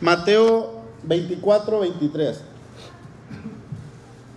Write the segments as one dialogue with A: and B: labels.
A: Mateo 24, 23.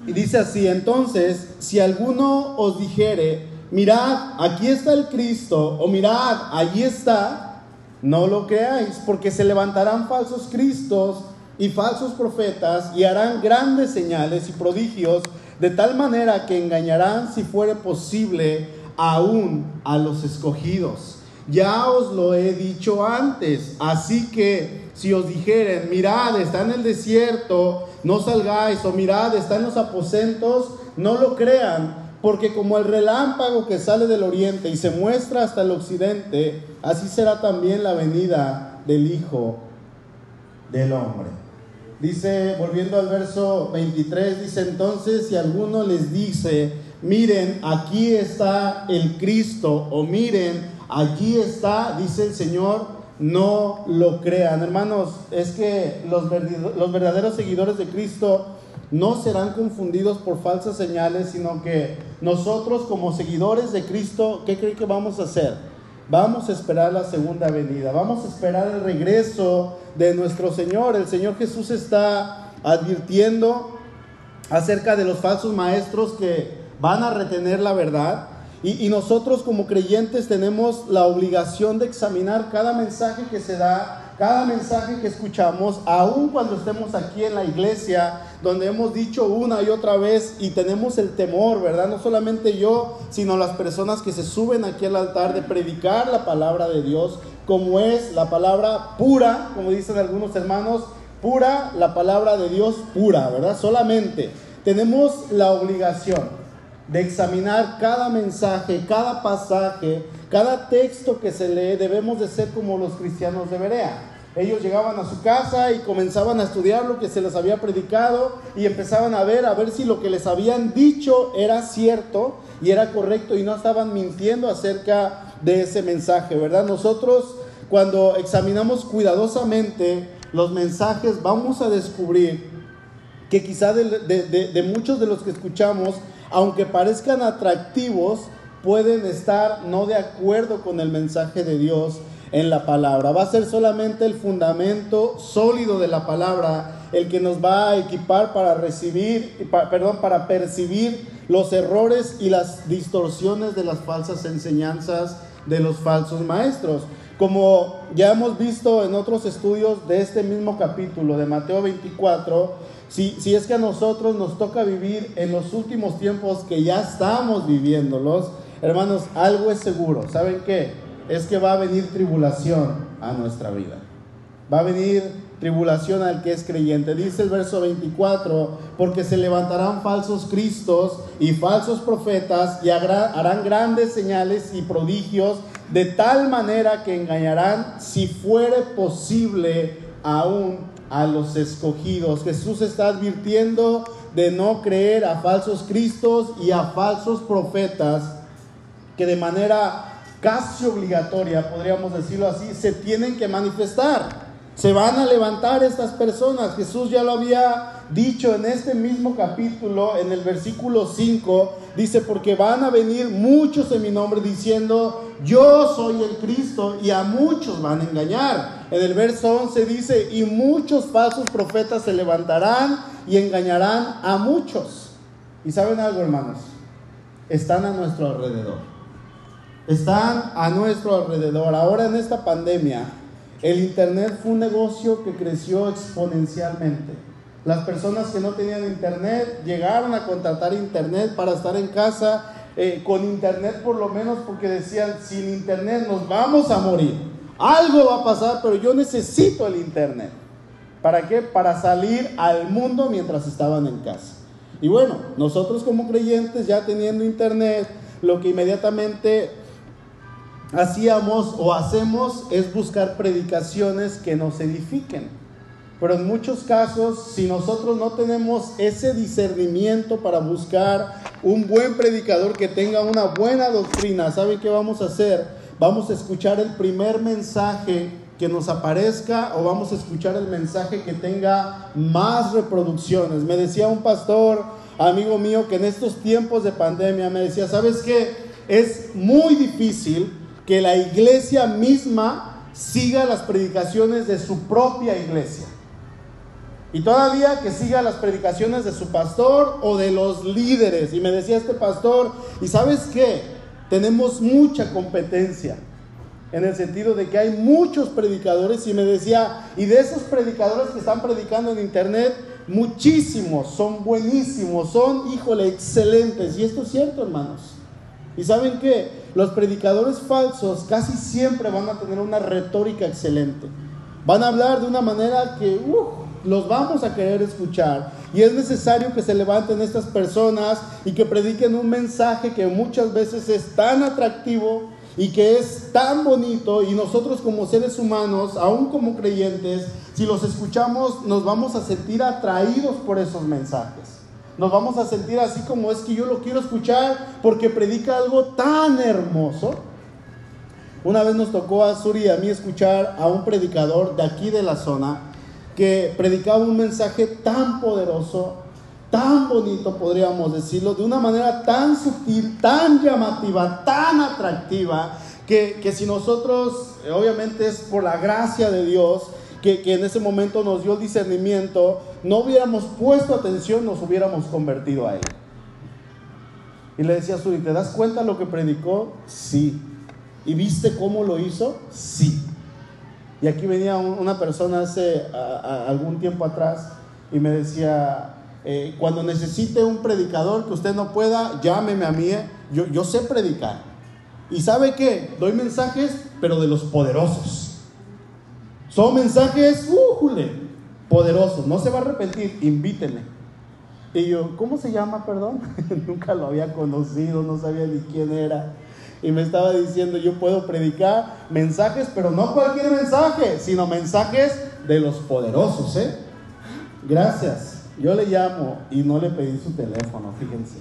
A: Y dice así, entonces, si alguno os dijere, mirad, aquí está el Cristo, o mirad, allí está, no lo creáis, porque se levantarán falsos Cristos y falsos profetas y harán grandes señales y prodigios, de tal manera que engañarán, si fuere posible, aún a los escogidos. Ya os lo he dicho antes, así que si os dijeren, mirad, está en el desierto, no salgáis, o mirad, está en los aposentos, no lo crean, porque como el relámpago que sale del oriente y se muestra hasta el occidente, así será también la venida del Hijo del Hombre. Dice, volviendo al verso 23, dice entonces, si alguno les dice, miren, aquí está el Cristo, o miren, allí está, dice el Señor, no lo crean. Hermanos, es que los, verdaderos seguidores de Cristo no serán confundidos por falsas señales, sino que nosotros como seguidores de Cristo, ¿qué creen que vamos a hacer? Vamos a esperar la segunda venida, vamos a esperar el regreso de nuestro Señor. El Señor Jesús está advirtiendo acerca de los falsos maestros que van a retener la verdad y, nosotros como creyentes tenemos la obligación de examinar cada mensaje que se da, cada mensaje que escuchamos, aun cuando estemos aquí en la iglesia, donde hemos dicho una y otra vez y tenemos el temor, ¿verdad? No solamente yo, sino las personas que se suben aquí al altar de predicar la palabra de Dios, como es la palabra pura, como dicen algunos hermanos, pura, la palabra de Dios pura, ¿verdad? Solamente tenemos la obligación de examinar cada mensaje, cada pasaje, cada texto que se lee, debemos de ser como los cristianos de Berea. Ellos llegaban a su casa y comenzaban a estudiar lo que se les había predicado y empezaban a ver, a ver si lo que les habían dicho era cierto y era correcto y no estaban mintiendo acerca de ese mensaje, ¿verdad? Nosotros cuando examinamos cuidadosamente los mensajes vamos a descubrir que quizá de, de muchos de los que escuchamos aunque parezcan atractivos, pueden estar no de acuerdo con el mensaje de Dios en la palabra. Va a ser solamente el fundamento sólido de la palabra el que nos va a equipar para recibir, perdón, para percibir los errores y las distorsiones de las falsas enseñanzas de los falsos maestros. Como ya hemos visto en otros estudios de este mismo capítulo de Mateo 24, si, si es que a nosotros nos toca vivir en los últimos tiempos que ya estamos viviéndolos, hermanos, algo es seguro. ¿Saben qué? Es que va a venir tribulación a nuestra vida. Va a venir tribulación al que es creyente. Dice el verso 24, porque se levantarán falsos cristos y falsos profetas y harán grandes señales y prodigios de tal manera que engañarán, si fuere posible, aún a los escogidos. Jesús está advirtiendo de no creer a falsos cristos y a falsos profetas que de manera casi obligatoria, podríamos decirlo así, se tienen que manifestar. Se van a levantar estas personas. Jesús ya lo había dicho en este mismo capítulo, en el versículo 5, dice, porque van a venir muchos en mi nombre diciendo, yo soy el Cristo, y a muchos van a engañar. En el verso 11 dice, y muchos falsos profetas se levantarán y engañarán a muchos. Y saben algo, hermanos, están a nuestro alrededor. Están a nuestro alrededor. Ahora en esta pandemia, el Internet fue un negocio que creció exponencialmente. Las personas que no tenían Internet llegaron a contratar Internet para estar en casa eh, con Internet por lo menos porque decían, sin Internet nos vamos a morir. Algo va a pasar, pero yo necesito el Internet. ¿Para qué? Para salir al mundo mientras estaban en casa. Y bueno, nosotros como creyentes ya teniendo Internet, lo que inmediatamente hacíamos o hacemos es buscar predicaciones que nos edifiquen. Pero en muchos casos, si nosotros no tenemos ese discernimiento para buscar un buen predicador que tenga una buena doctrina, ¿saben qué vamos a hacer? Vamos a escuchar el primer mensaje que nos aparezca o vamos a escuchar el mensaje que tenga más reproducciones. Me decía un pastor, amigo mío, que en estos tiempos de pandemia me decía, ¿sabes qué? Es muy difícil que la iglesia misma siga las predicaciones de su propia iglesia. Y todavía que siga las predicaciones de su pastor o de los líderes. Y me decía este pastor, ¿y sabes qué? Tenemos mucha competencia en el sentido de que hay muchos predicadores y me decía, y de esos predicadores que están predicando en internet, muchísimos son buenísimos, son, híjole, excelentes. Y esto es cierto, hermanos. Y saben que los predicadores falsos casi siempre van a tener una retórica excelente. Van a hablar de una manera que uh, los vamos a querer escuchar. Y es necesario que se levanten estas personas y que prediquen un mensaje que muchas veces es tan atractivo y que es tan bonito y nosotros como seres humanos, aún como creyentes, si los escuchamos nos vamos a sentir atraídos por esos mensajes. Nos vamos a sentir así como es que yo lo quiero escuchar porque predica algo tan hermoso. Una vez nos tocó a Suri y a mí escuchar a un predicador de aquí de la zona que predicaba un mensaje tan poderoso, tan bonito, podríamos decirlo, de una manera tan sutil, tan llamativa, tan atractiva, que, que si nosotros, obviamente es por la gracia de Dios, que, en ese momento nos dio el discernimiento, no hubiéramos puesto atención, nos hubiéramos convertido a Él. Y le decía a Suri, ¿te das cuenta lo que predicó? Sí. ¿Y viste cómo lo hizo? Sí. Y aquí venía una persona hace algún tiempo atrás y me decía, eh, cuando necesite un predicador que usted no pueda, llámeme a mí. Eh. Yo, yo sé predicar. ¿Y sabe qué? Doy mensajes, pero de los poderosos. Son mensajes, ¡újule! Poderosos. No se va a arrepentir, invítenme. Y yo, ¿cómo se llama, perdón? Nunca lo había conocido, no sabía ni quién era. Y me estaba diciendo, yo puedo predicar mensajes, pero no cualquier mensaje, sino mensajes de los poderosos, ¿eh? Gracias. Yo le llamo y no le pedí su teléfono, fíjense.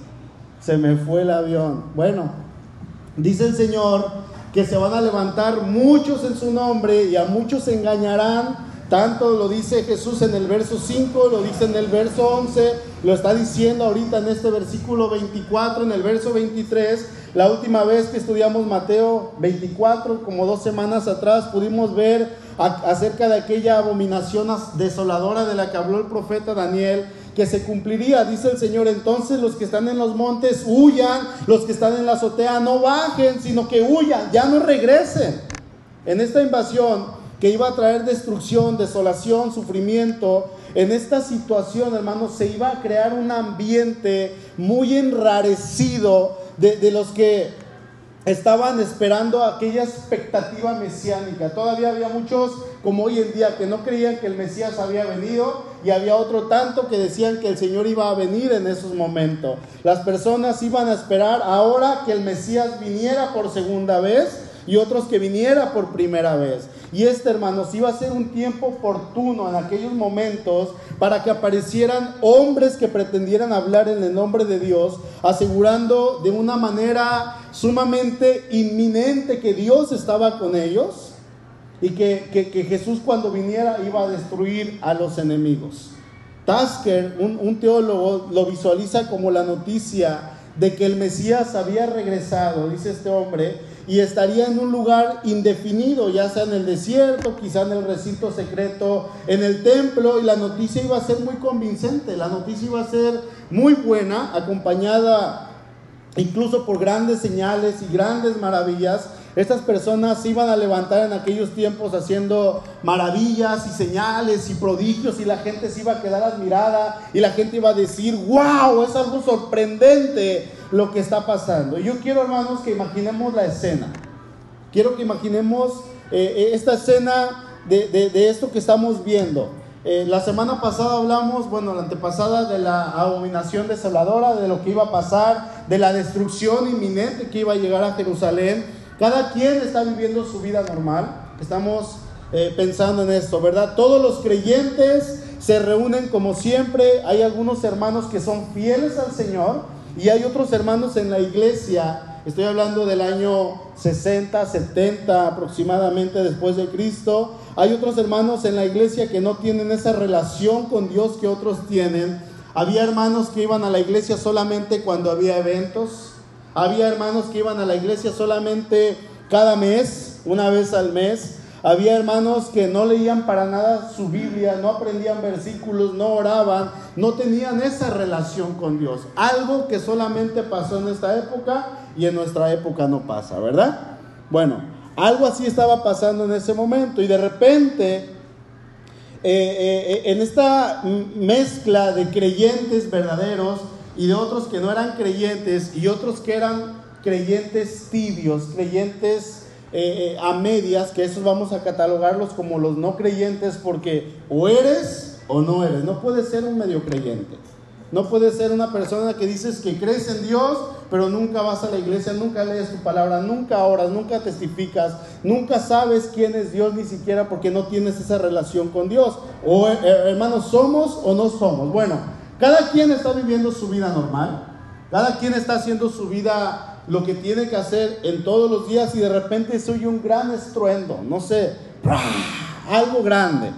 A: Se me fue el avión. Bueno, dice el Señor que se van a levantar muchos en su nombre y a muchos engañarán. Tanto lo dice Jesús en el verso 5, lo dice en el verso 11, lo está diciendo ahorita en este versículo 24, en el verso 23. La última vez que estudiamos Mateo 24, como dos semanas atrás, pudimos ver acerca de aquella abominación desoladora de la que habló el profeta Daniel, que se cumpliría, dice el Señor, entonces los que están en los montes huyan, los que están en la azotea no bajen, sino que huyan, ya no regresen. En esta invasión que iba a traer destrucción, desolación, sufrimiento, en esta situación, hermanos, se iba a crear un ambiente muy enrarecido de, de los que estaban esperando aquella expectativa mesiánica. Todavía había muchos, como hoy en día, que no creían que el Mesías había venido y había otro tanto que decían que el Señor iba a venir en esos momentos. Las personas iban a esperar ahora que el Mesías viniera por segunda vez y otros que viniera por primera vez. Y este, hermanos, iba a ser un tiempo oportuno en aquellos momentos para que aparecieran hombres que pretendieran hablar en el nombre de Dios, asegurando de una manera sumamente inminente que Dios estaba con ellos y que, que, Jesús cuando viniera iba a destruir a los enemigos. Tasker, un, un teólogo, lo visualiza como la noticia de que el Mesías había regresado, dice este hombre, y estaría en un lugar indefinido, ya sea en el desierto, quizá en el recinto secreto, en el templo, y la noticia iba a ser muy convincente, la noticia iba a ser muy buena, acompañada incluso por grandes señales y grandes maravillas. Estas personas se iban a levantar en aquellos tiempos haciendo maravillas y señales y prodigios y la gente se iba a quedar admirada y la gente iba a decir, wow, es algo sorprendente lo que está pasando. Yo quiero, hermanos, que imaginemos la escena. Quiero que imaginemos eh, eh, esta escena de, de, esto que estamos viendo. Eh, la semana pasada hablamos, bueno, la antepasada, de la abominación desoladora, de lo que iba a pasar, de la destrucción inminente que iba a llegar a Jerusalén. Cada quien está viviendo su vida normal. Estamos eh, pensando en esto, ¿verdad? Todos los creyentes se reúnen como siempre. Hay algunos hermanos que son fieles al Señor y hay otros hermanos en la iglesia. Estoy hablando del año 60, 70 aproximadamente después de Cristo. Hay otros hermanos en la iglesia que no tienen esa relación con Dios que otros tienen. Había hermanos que iban a la iglesia solamente cuando había eventos. Había hermanos que iban a la iglesia solamente cada mes, una vez al mes. Había hermanos que no leían para nada su Biblia, no aprendían versículos, no oraban, no tenían esa relación con Dios. Algo que solamente pasó en esta época y en nuestra época no pasa, ¿verdad? Bueno, algo así estaba pasando en ese momento y de repente eh, eh, en esta mezcla de creyentes verdaderos y de otros que no eran creyentes y otros que eran creyentes tibios, creyentes eh, eh, a medias, que esos vamos a catalogarlos como los no creyentes porque o eres o no eres. No puedes ser un medio creyente. No puedes ser una persona que dices que crees en Dios, pero nunca vas a la iglesia, nunca lees tu palabra, nunca oras, nunca testificas, nunca sabes quién es Dios ni siquiera porque no tienes esa relación con Dios. O eh, hermanos, ¿somos o no somos? Bueno, cada quien está viviendo su vida normal, cada quien está haciendo su vida lo que tiene que hacer en todos los días y de repente se oye un gran estruendo, no sé, algo grande.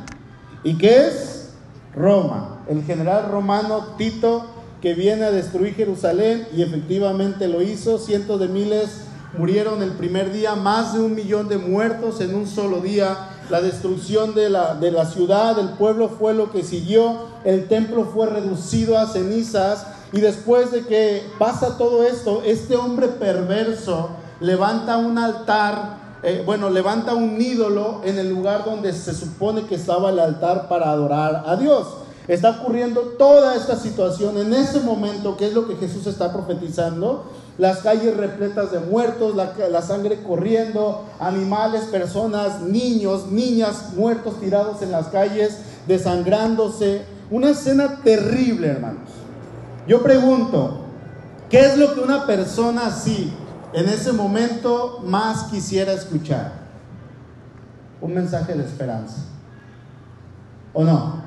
A: ¿Y qué es? Roma, el general romano Tito que viene a destruir Jerusalén y efectivamente lo hizo, cientos de miles murieron el primer día, más de un millón de muertos en un solo día. La destrucción de la, de la ciudad, del pueblo fue lo que siguió, el templo fue reducido a cenizas y después de que pasa todo esto, este hombre perverso levanta un altar, eh, bueno, levanta un ídolo en el lugar donde se supone que estaba el altar para adorar a Dios. Está ocurriendo toda esta situación en ese momento, que es lo que Jesús está profetizando. Las calles repletas de muertos, la, la sangre corriendo, animales, personas, niños, niñas muertos tirados en las calles, desangrándose. Una escena terrible, hermanos. Yo pregunto, ¿qué es lo que una persona así en ese momento más quisiera escuchar? Un mensaje de esperanza. ¿O no?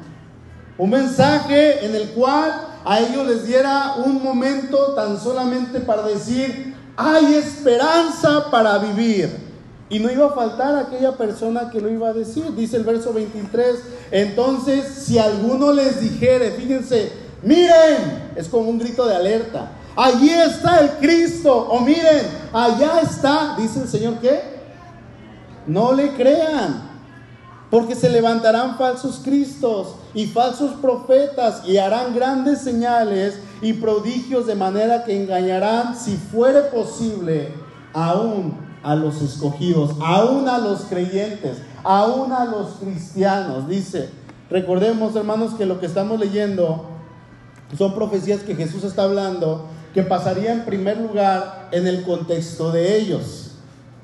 A: Un mensaje en el cual a ellos les diera un momento tan solamente para decir, hay esperanza para vivir. Y no iba a faltar aquella persona que lo iba a decir. Dice el verso 23, entonces si alguno les dijere, fíjense, miren, es como un grito de alerta. Allí está el Cristo. O miren, allá está, dice el Señor que no le crean. Porque se levantarán falsos cristos y falsos profetas y harán grandes señales y prodigios de manera que engañarán, si fuere posible, aún a los escogidos, aún a los creyentes, aún a los cristianos. Dice, recordemos hermanos que lo que estamos leyendo son profecías que Jesús está hablando que pasaría en primer lugar en el contexto de ellos.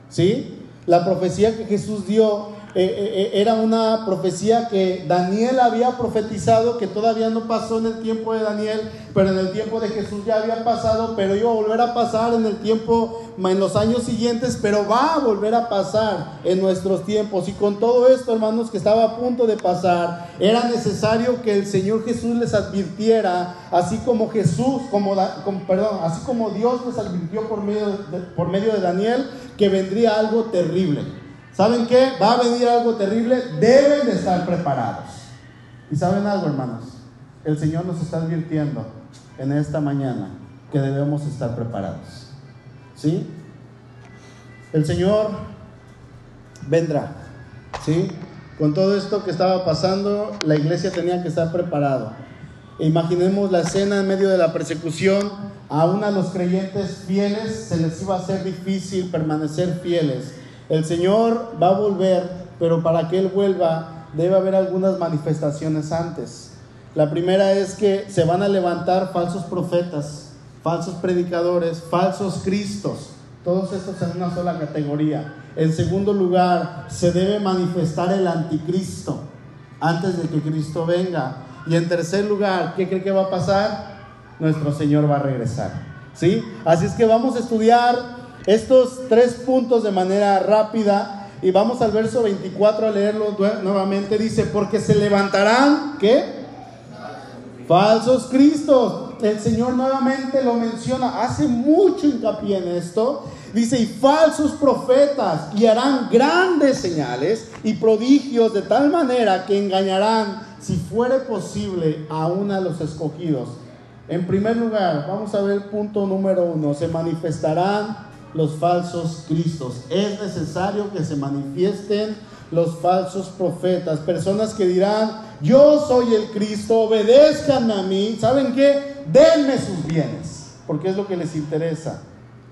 A: ¿Sí? La profecía que Jesús dio eh, eh, eh, era una profecía que Daniel había profetizado, que todavía no pasó en el tiempo de Daniel, pero en el tiempo de Jesús ya había pasado, pero iba a volver a pasar en el tiempo, en los años siguientes, pero va a volver a pasar en nuestros tiempos. Y con todo esto, hermanos, que estaba a punto de pasar, era necesario que el Señor Jesús les advirtiera, así como Jesús, como, perdón, así como Dios les advirtió por medio por medio de Daniel, que vendría algo terrible. ¿Saben qué? Va a venir algo terrible, deben de estar preparados. Y saben algo, hermanos, el Señor nos está advirtiendo en esta mañana que debemos estar preparados. ¿Sí? El Señor vendrá. ¿Sí? Con todo esto que estaba pasando, la iglesia tenía que estar preparada. Imaginemos la escena en medio de la persecución, aún a los creyentes fieles se les iba a hacer difícil permanecer fieles el Señor va a volver, pero para que Él vuelva debe haber algunas manifestaciones antes. La primera es que se van a levantar falsos profetas, falsos predicadores, falsos cristos, todos estos en una sola categoría. En segundo lugar, se debe manifestar el anticristo antes de que Cristo venga. Y en tercer lugar, ¿qué cree que va a pasar? Nuestro Señor va a regresar. ¿Sí? Así es que vamos a estudiar estos tres puntos de manera rápida y vamos al verso 24 a leerlo nuevamente. Dice, porque se levantarán, ¿qué? Falsos cristos. El Señor nuevamente lo menciona, hace mucho hincapié en esto. Dice, y falsos profetas, y harán grandes señales y prodigios de tal manera que engañarán, si fuere posible, aún a los escogidos. En primer lugar, vamos a ver punto número uno, se manifestarán los falsos cristos. Es necesario que se manifiesten los falsos profetas, personas que dirán, yo soy el Cristo, obedezcan a mí, ¿saben qué? Denme sus bienes, porque es lo que les interesa.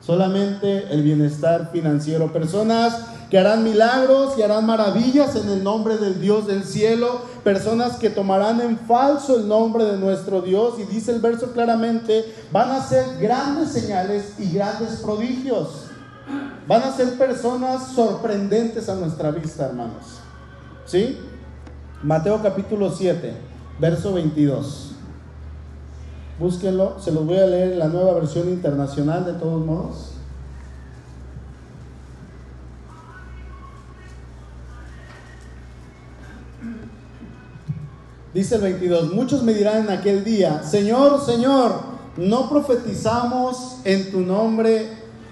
A: Solamente el bienestar financiero. Personas que harán milagros y harán maravillas en el nombre del Dios del cielo. Personas que tomarán en falso el nombre de nuestro Dios. Y dice el verso claramente, van a ser grandes señales y grandes prodigios. Van a ser personas sorprendentes a nuestra vista, hermanos. ¿Sí? Mateo capítulo 7, verso 22. Búsquenlo, se los voy a leer en la nueva versión internacional de todos modos. Dice el 22, muchos me dirán en aquel día, Señor, Señor, ¿no profetizamos en tu nombre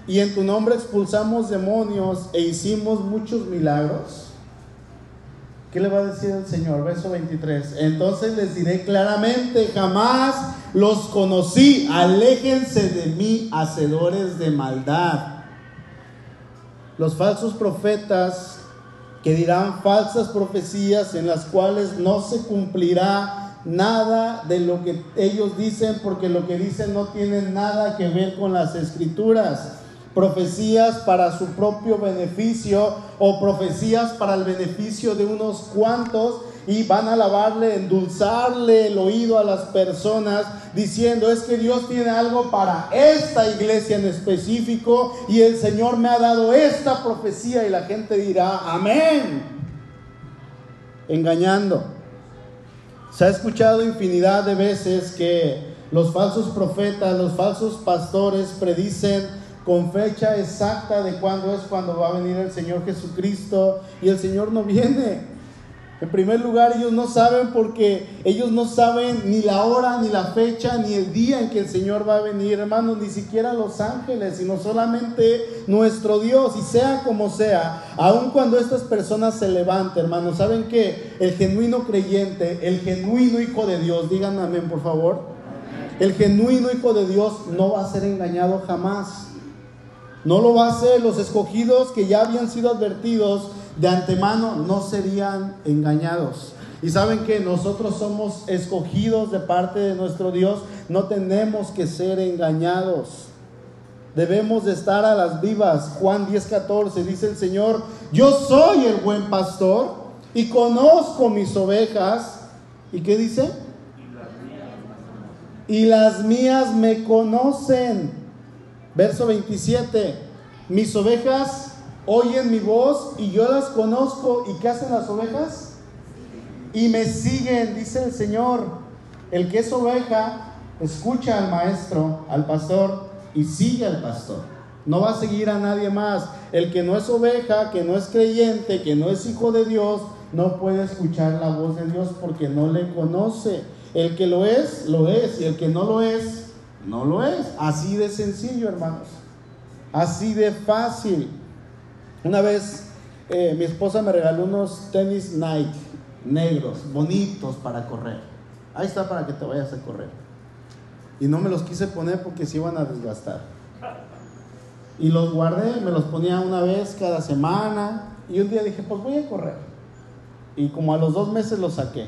A: y en tu nombre expulsamos demonios e hicimos muchos milagros? ¿Qué le va a decir el Señor? Verso 23. Entonces les diré claramente, jamás los conocí, aléjense de mí, hacedores de maldad. Los falsos profetas que dirán falsas profecías en las cuales no se cumplirá nada de lo que ellos dicen, porque lo que dicen no tiene nada que ver con las escrituras. Profecías para su propio beneficio o profecías para el beneficio de unos cuantos y van a alabarle, endulzarle el oído a las personas diciendo es que Dios tiene algo para esta iglesia en específico y el Señor me ha dado esta profecía y la gente dirá amén. Engañando. Se ha escuchado infinidad de veces que los falsos profetas, los falsos pastores predicen con fecha exacta de cuándo es cuando va a venir el Señor Jesucristo y el Señor no viene. En primer lugar, ellos no saben porque ellos no saben ni la hora, ni la fecha, ni el día en que el Señor va a venir, hermanos, ni siquiera los ángeles, sino solamente nuestro Dios. Y sea como sea, aun cuando estas personas se levanten, hermanos, ¿saben que el genuino creyente, el genuino hijo de Dios, digan amén, por favor? El genuino hijo de Dios no va a ser engañado jamás. No lo va a hacer. Los escogidos que ya habían sido advertidos de antemano no serían engañados. Y saben que nosotros somos escogidos de parte de nuestro Dios. No tenemos que ser engañados. Debemos de estar a las vivas. Juan 10:14 dice el Señor, yo soy el buen pastor y conozco mis ovejas. ¿Y qué dice? Y las mías me conocen Verso 27, mis ovejas oyen mi voz y yo las conozco. ¿Y qué hacen las ovejas? Y me siguen, dice el Señor. El que es oveja escucha al maestro, al pastor, y sigue al pastor. No va a seguir a nadie más. El que no es oveja, que no es creyente, que no es hijo de Dios, no puede escuchar la voz de Dios porque no le conoce. El que lo es, lo es, y el que no lo es, no lo es. Así de sencillo, hermanos. Así de fácil. Una vez eh, mi esposa me regaló unos tenis Nike negros, bonitos para correr. Ahí está para que te vayas a correr. Y no me los quise poner porque se iban a desgastar. Y los guardé, me los ponía una vez cada semana. Y un día dije, pues voy a correr. Y como a los dos meses los saqué.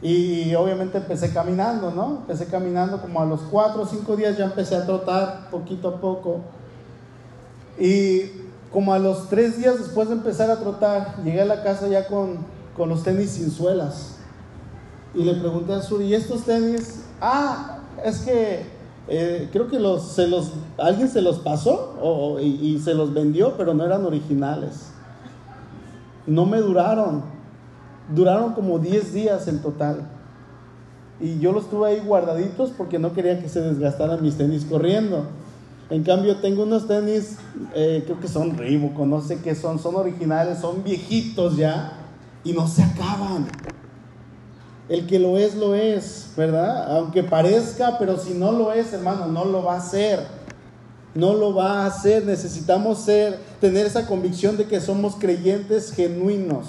A: Y obviamente empecé caminando, ¿no? Empecé caminando como a los cuatro o cinco días ya empecé a trotar poquito a poco. Y como a los tres días después de empezar a trotar, llegué a la casa ya con, con los tenis sin suelas. Y le pregunté a Suri, ¿y estos tenis? Ah, es que eh, creo que los, se los, alguien se los pasó o, y, y se los vendió, pero no eran originales. No me duraron duraron como 10 días en total. Y yo los tuve ahí guardaditos porque no quería que se desgastaran mis tenis corriendo. En cambio, tengo unos tenis, eh, creo que son Reebok, no sé qué son, son originales, son viejitos ya y no se acaban. El que lo es, lo es, ¿verdad? Aunque parezca, pero si no lo es, hermano, no lo va a hacer. No lo va a hacer. Necesitamos ser, tener esa convicción de que somos creyentes genuinos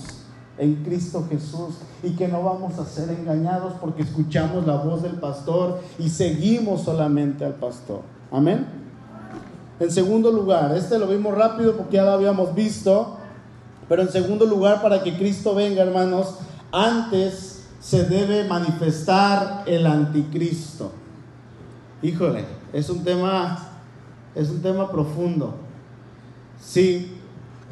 A: en Cristo Jesús y que no vamos a ser engañados porque escuchamos la voz del pastor y seguimos solamente al pastor. Amén. En segundo lugar, este lo vimos rápido porque ya lo habíamos visto. Pero en segundo lugar, para que Cristo venga, hermanos, antes se debe manifestar el anticristo. Híjole, es un tema es un tema profundo. Sí,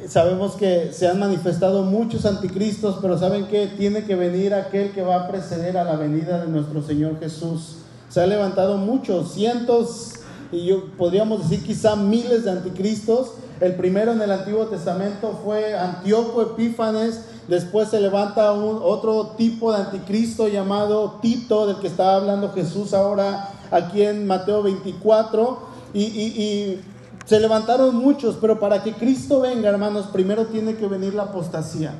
A: sabemos que se han manifestado muchos anticristos, pero ¿saben que Tiene que venir aquel que va a preceder a la venida de nuestro Señor Jesús. Se han levantado muchos, cientos, y yo podríamos decir quizá miles de anticristos. El primero en el Antiguo Testamento fue Antíoco Epífanes. Después se levanta un, otro tipo de anticristo llamado Tito, del que estaba hablando Jesús ahora aquí en Mateo 24. Y, se levantaron muchos, pero para que Cristo venga, hermanos, primero tiene que venir la apostasía.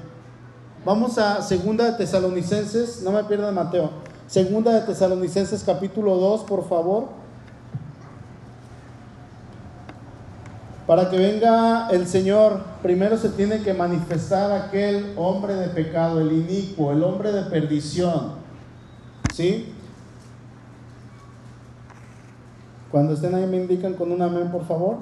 A: Vamos a Segunda de Tesalonicenses, no me pierdan Mateo. Segunda de Tesalonicenses capítulo 2, por favor. Para que venga el Señor, primero se tiene que manifestar aquel hombre de pecado, el inicuo, el hombre de perdición. ¿Sí? Cuando estén ahí me indican con un amén, por favor.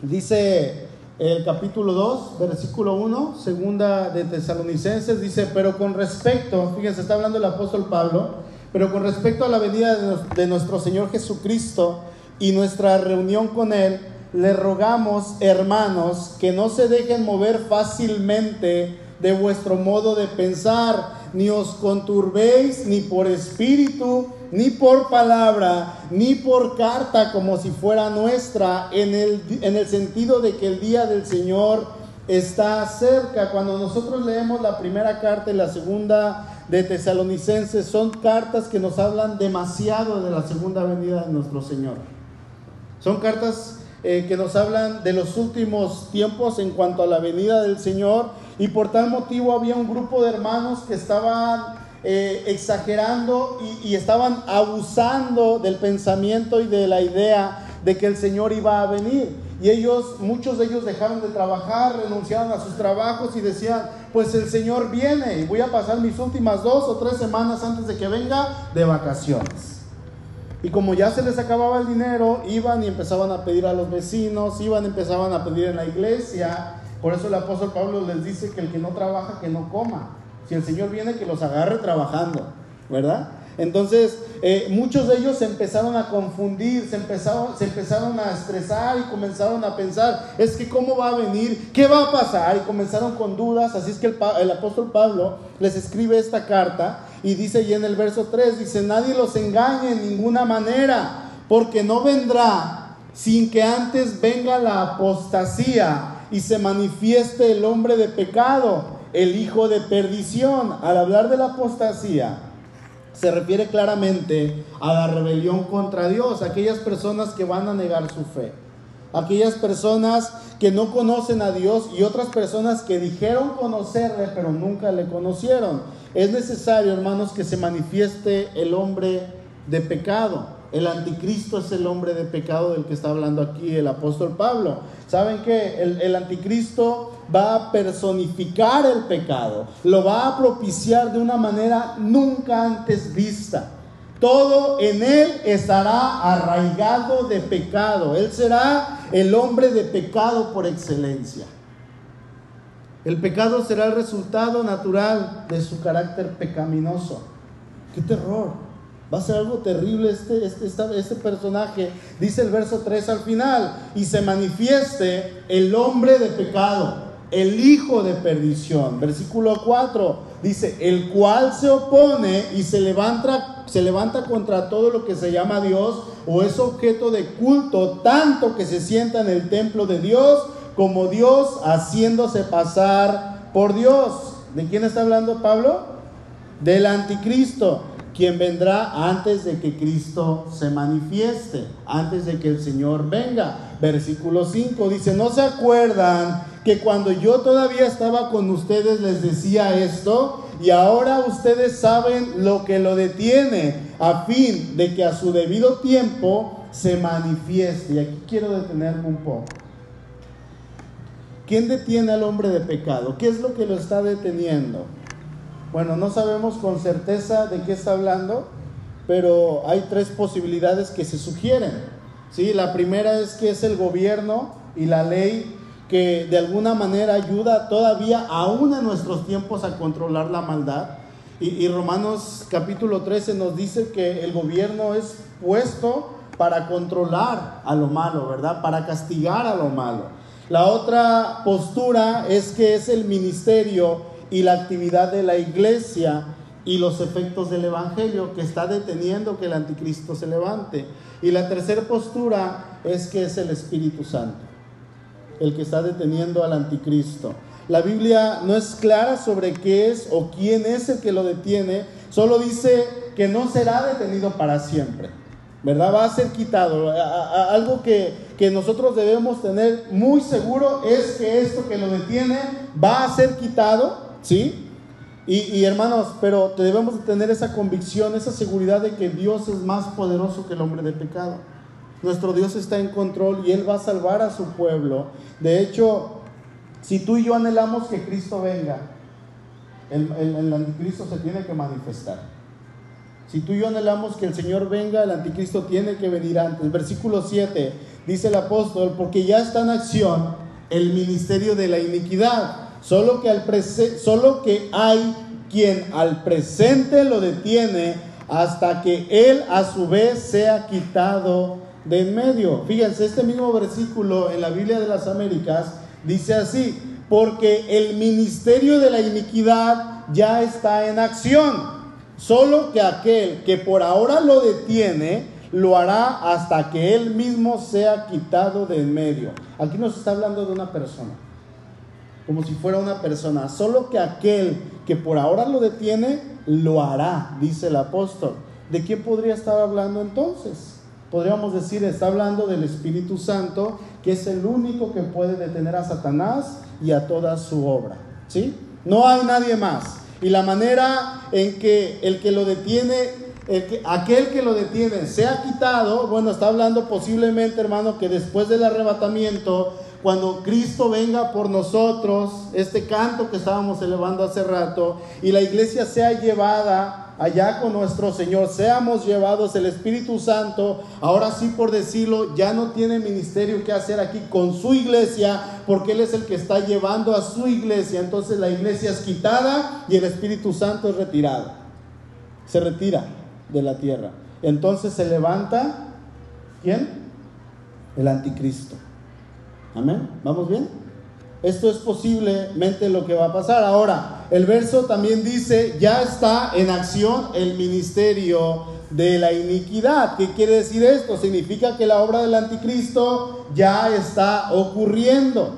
A: Dice el capítulo 2, versículo 1, segunda de Tesalonicenses, dice, pero con respecto, fíjense, está hablando el apóstol Pablo, pero con respecto a la venida de nuestro Señor Jesucristo y nuestra reunión con Él, le rogamos, hermanos, que no se dejen mover fácilmente de vuestro modo de pensar, ni os conturbéis ni por espíritu, ni por palabra, ni por carta como si fuera nuestra, en el, en el sentido de que el día del Señor está cerca. Cuando nosotros leemos la primera carta y la segunda de Tesalonicenses, son cartas que nos hablan demasiado de la segunda venida de nuestro Señor. Son cartas eh, que nos hablan de los últimos tiempos en cuanto a la venida del Señor y por tal motivo había un grupo de hermanos que estaban eh, exagerando y, estaban abusando del pensamiento y de la idea de que el Señor iba a venir. Y ellos, muchos de ellos dejaron de trabajar, renunciaron a sus trabajos y decían, pues el Señor viene y voy a pasar mis últimas dos o tres semanas antes de que venga de vacaciones. Y como ya se les acababa el dinero, iban y empezaban a pedir a los vecinos, iban y empezaban a pedir en la iglesia. Por eso el apóstol Pablo les dice que el que no trabaja, que no coma. Si el Señor viene, que los agarre trabajando, ¿verdad? Entonces, eh, muchos de ellos se empezaron a confundir, se empezaron, se empezaron a estresar y comenzaron a pensar, es que cómo va a venir, qué va a pasar, y comenzaron con dudas. Así es que el, el apóstol Pablo les escribe esta carta y dice y en el verso 3, dice, nadie los engañe en ninguna manera, porque no vendrá sin que antes venga la apostasía y se manifieste el hombre de pecado el hijo de perdición. Al hablar de la apostasía, se refiere claramente a la rebelión contra Dios, aquellas personas que van a negar su fe, aquellas personas que no conocen a Dios y otras personas que dijeron conocerle pero nunca le conocieron. Es necesario, hermanos, que se manifieste el hombre de pecado. El anticristo es el hombre de pecado del que está hablando aquí el apóstol Pablo. ¿Saben que el, anticristo va a personificar el pecado? Lo va a propiciar de una manera nunca antes vista. Todo en él estará arraigado de pecado. Él será el hombre de pecado por excelencia. El pecado será el resultado natural de su carácter pecaminoso. ¡Qué terror! Va a ser algo terrible este, este, este, personaje. Dice el verso 3 al final, y se manifieste el hombre de pecado, el hijo de perdición. Versículo 4 dice, el cual se opone y se levanta, se levanta contra todo lo que se llama Dios o es objeto de culto, tanto que se sienta en el templo de Dios como Dios haciéndose pasar por Dios. ¿De quién está hablando Pablo? Del anticristo quien vendrá antes de que Cristo se manifieste, antes de que el Señor venga. Versículo 5 dice, ¿no se acuerdan que cuando yo todavía estaba con ustedes les decía esto? Y ahora ustedes saben lo que lo detiene, a fin de que a su debido tiempo se manifieste. Y aquí quiero detenerme un poco. ¿Quién detiene al hombre de pecado? ¿Qué es lo que lo está deteniendo? Bueno, no sabemos con certeza de qué está hablando, pero hay tres posibilidades que se sugieren. ¿sí? La primera es que es el gobierno y la ley que de alguna manera ayuda todavía, aún en nuestros tiempos, a controlar la maldad. Y, Romanos capítulo 13 nos dice que el gobierno es puesto para controlar a lo malo, ¿verdad? Para castigar a lo malo. La otra postura es que es el ministerio y la actividad de la iglesia y los efectos del Evangelio que está deteniendo que el anticristo se levante. Y la tercera postura es que es el Espíritu Santo el que está deteniendo al anticristo. La Biblia no es clara sobre qué es o quién es el que lo detiene, solo dice que no será detenido para siempre, ¿verdad? Va a ser quitado. algo que, que nosotros debemos tener muy seguro es que esto que lo detiene va a ser quitado, ¿sí? Y, y, hermanos, pero debemos tener esa convicción, esa seguridad de que Dios es más poderoso que el hombre de pecado. Nuestro Dios está en control y Él va a salvar a su pueblo. De hecho, si tú y yo anhelamos que Cristo venga, el, anticristo se tiene que manifestar. Si tú y yo anhelamos que el Señor venga, el anticristo tiene que venir antes. Versículo 7 dice el apóstol, porque ya está en acción el ministerio de la iniquidad, solo que, al solo que hay quien al presente lo detiene hasta que él a su vez sea quitado de en medio. Fíjense, este mismo versículo en la Biblia de las Américas dice así, porque el ministerio de la iniquidad ya está en acción, solo que aquel que por ahora lo detiene, lo hará hasta que él mismo sea quitado de en medio. Aquí nos está hablando de una persona, como si fuera una persona, solo que aquel que por ahora lo detiene, lo hará, dice el apóstol. ¿De quién podría estar hablando entonces? Podríamos decir, está hablando del Espíritu Santo, que es el único que puede detener a Satanás y a toda su obra. ¿Sí? No hay nadie más. Y la manera en que el que lo detiene, aquel que lo detiene, sea quitado, bueno, está hablando posiblemente, hermano, que después del arrebatamiento, cuando Cristo venga por nosotros, este canto que estábamos elevando hace rato, y la iglesia sea llevada allá con nuestro Señor, seamos llevados el Espíritu Santo, ahora sí por decirlo, ya no tiene ministerio que hacer aquí con su iglesia, porque Él es el que está llevando a su iglesia, entonces la iglesia es quitada y el Espíritu Santo es retirado, se retira de la tierra. Entonces se levanta, ¿quién? El anticristo. Amén. ¿Vamos bien? Esto es posiblemente lo que va a pasar. Ahora, el verso también dice, ya está en acción el ministerio de la iniquidad. ¿Qué quiere decir esto? Significa que la obra del anticristo ya está ocurriendo.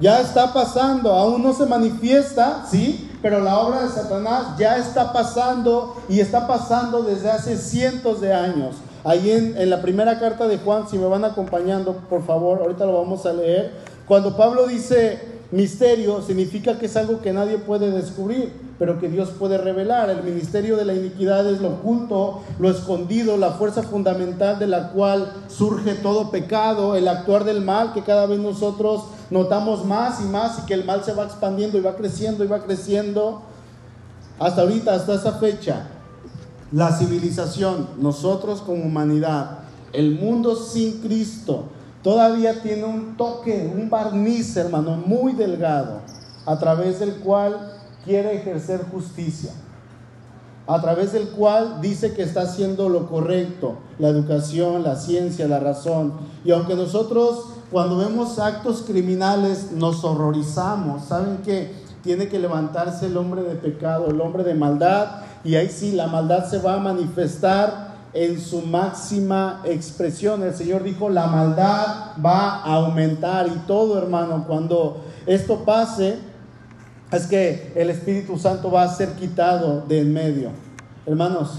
A: Ya está pasando, aún no se manifiesta, ¿sí? Pero la obra de Satanás ya está pasando y está pasando desde hace cientos de años. Ahí en, en la primera carta de Juan, si me van acompañando, por favor, ahorita lo vamos a leer. Cuando Pablo dice misterio, significa que es algo que nadie puede descubrir, pero que Dios puede revelar. El ministerio de la iniquidad es lo oculto, lo escondido, la fuerza fundamental de la cual surge todo pecado, el actuar del mal que cada vez nosotros notamos más y más y que el mal se va expandiendo y va creciendo y va creciendo. Hasta ahorita, hasta esa fecha, la civilización, nosotros como humanidad, el mundo sin Cristo, todavía tiene un toque, un barniz, hermano, muy delgado, a través del cual quiere ejercer justicia, a través del cual dice que está haciendo lo correcto, la educación, la ciencia, la razón. Y aunque nosotros cuando vemos actos criminales nos horrorizamos, ¿saben qué? Tiene que levantarse el hombre de pecado, el hombre de maldad, y ahí sí, la maldad se va a manifestar en su máxima expresión. El Señor dijo, la maldad va a aumentar y todo, hermano, cuando esto pase, es que el Espíritu Santo va a ser quitado de en medio. Hermanos,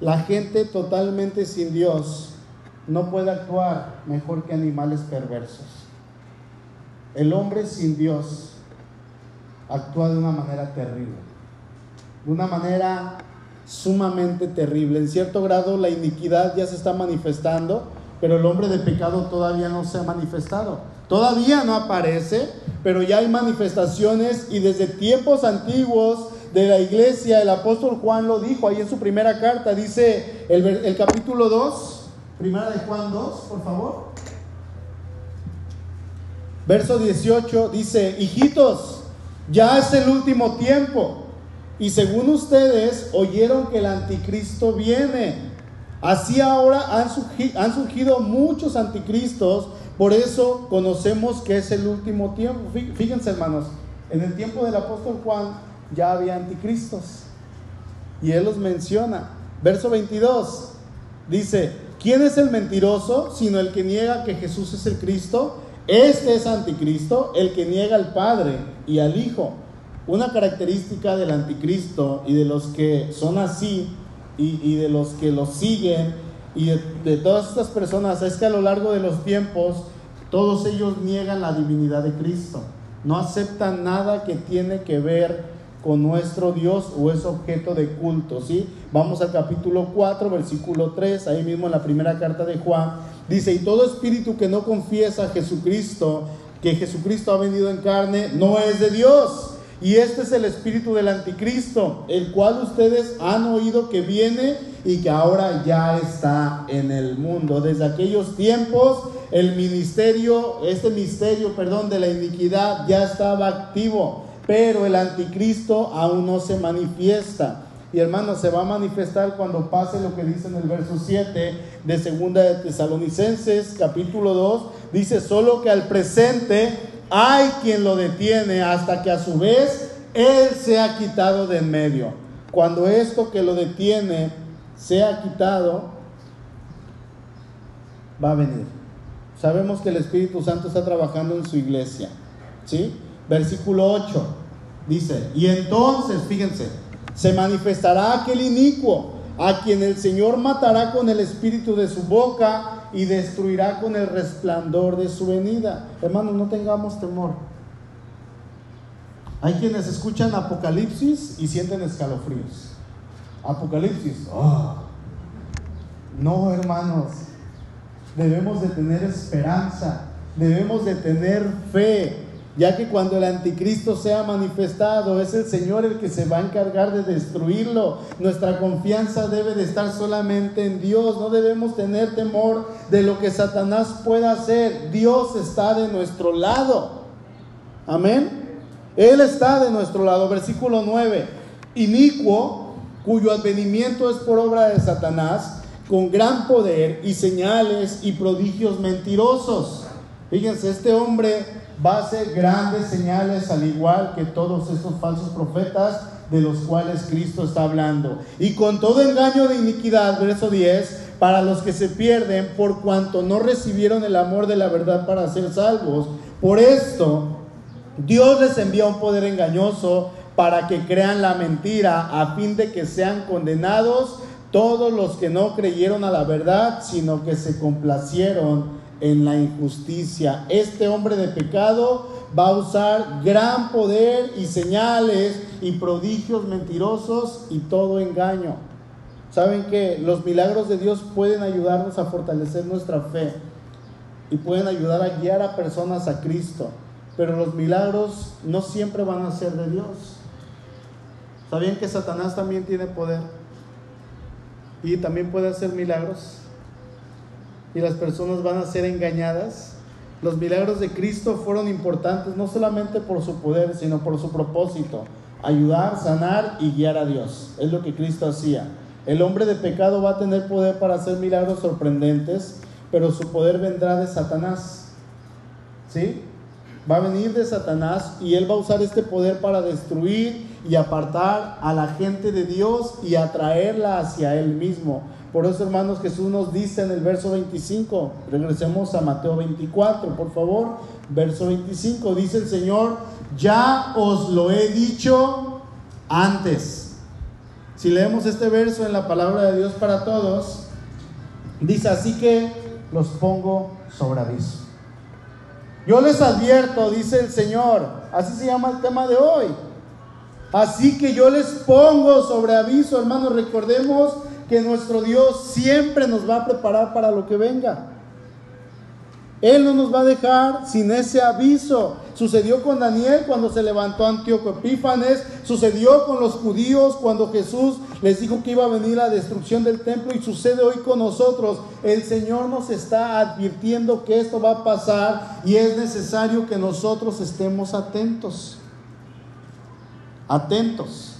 A: la gente totalmente sin Dios no puede actuar mejor que animales perversos. El hombre sin Dios actúa de una manera terrible, de una manera sumamente terrible. En cierto grado la iniquidad ya se está manifestando, pero el hombre de pecado todavía no se ha manifestado. Todavía no aparece, pero ya hay manifestaciones y desde tiempos antiguos de la iglesia, el apóstol Juan lo dijo ahí en su primera carta, dice el, el capítulo 2, primera de Juan 2, por favor. Verso 18 dice, hijitos, ya es el último tiempo. Y según ustedes oyeron que el anticristo viene. Así ahora han surgido, muchos anticristos. Por eso conocemos que es el último tiempo. Fíjense hermanos, en el tiempo del apóstol Juan ya había anticristos. Y él los menciona. Verso 22 dice, ¿quién es el mentiroso sino el que niega que Jesús es el Cristo? Este es anticristo, el que niega al Padre y al Hijo. Una característica del anticristo y de los que son así y, de los que lo siguen y de, todas estas personas es que a lo largo de los tiempos todos ellos niegan la divinidad de Cristo. No aceptan nada que tiene que ver con nuestro Dios o es objeto de culto, ¿sí? Vamos al capítulo 4, versículo 3, ahí mismo en la primera carta de Juan, Dice, y todo espíritu que no confiesa a Jesucristo, que Jesucristo ha venido en carne, no es de Dios. Y este es el espíritu del anticristo, el cual ustedes han oído que viene y que ahora ya está en el mundo. Desde aquellos tiempos, el ministerio, este misterio, perdón, de la iniquidad ya estaba activo, pero el anticristo aún no se manifiesta. Y hermanos, se va a manifestar cuando pase lo que dice en el verso 7 de segunda de Tesalonicenses, capítulo 2. Dice, solo que al presente hay quien lo detiene hasta que a su vez él sea quitado de en medio. Cuando esto que lo detiene sea quitado, va a venir. Sabemos que el Espíritu Santo está trabajando en su iglesia. ¿Sí? Versículo 8 dice, y entonces, fíjense, se manifestará aquel inicuo, a quien el Señor matará con el espíritu de su boca y destruirá con el resplandor de su venida. Hermanos, no tengamos temor. Hay quienes escuchan Apocalipsis y sienten escalofríos. Apocalipsis, oh. no hermanos, debemos de tener esperanza, debemos de tener fe, ya que cuando el anticristo sea manifestado es el Señor el que se va a encargar de destruirlo. Nuestra confianza debe de estar solamente en Dios, no debemos tener temor de lo que Satanás pueda hacer. Dios está de nuestro lado. Amén. Él está de nuestro lado. Versículo 9. Inicuo, cuyo advenimiento es por obra de Satanás, con gran poder y señales y prodigios mentirosos. Fíjense, este hombre va a hacer grandes señales al igual que todos estos falsos profetas de los cuales Cristo está hablando. Y con todo engaño de iniquidad, verso 10, para los que se pierden por cuanto no recibieron el amor de la verdad para ser salvos. Por esto, Dios les envía un poder engañoso para que crean la mentira, a fin de que sean condenados todos los que no creyeron a la verdad, sino que se complacieron en la injusticia. Este hombre de pecado va a usar gran poder y señales y prodigios mentirosos y todo engaño. Saben que los milagros de Dios pueden ayudarnos a fortalecer nuestra fe y pueden ayudar a guiar a personas a Cristo, pero los milagros no siempre van a ser de Dios. ¿Sabían que Satanás también tiene poder? Y también puede hacer milagros y las personas van a ser engañadas. Los milagros de Cristo fueron importantes no solamente por su poder, sino por su propósito, ayudar, sanar y guiar a Dios. Es lo que Cristo hacía. El hombre de pecado va a tener poder para hacer milagros sorprendentes, pero su poder vendrá de Satanás. ¿Sí? Va a venir de Satanás y él va a usar este poder para destruir y apartar a la gente de Dios y atraerla hacia él mismo. Por eso, hermanos, Jesús nos dice en el verso 25, regresemos a Mateo 24, por favor, verso 25, dice el Señor, ya os lo he dicho antes. Si leemos este verso en la palabra de Dios para todos, dice así que los pongo sobre aviso. Yo les advierto, dice el Señor, así se llama el tema de hoy. Así que yo les pongo sobre aviso, hermanos, recordemos que nuestro Dios siempre nos va a preparar para lo que venga. Él no nos va a dejar sin ese aviso. Sucedió con Daniel cuando se levantó Antíoco Epífanes, sucedió con los judíos cuando Jesús les dijo que iba a venir la destrucción del templo y sucede hoy con nosotros. El Señor nos está advirtiendo que esto va a pasar y es necesario que nosotros estemos atentos. Atentos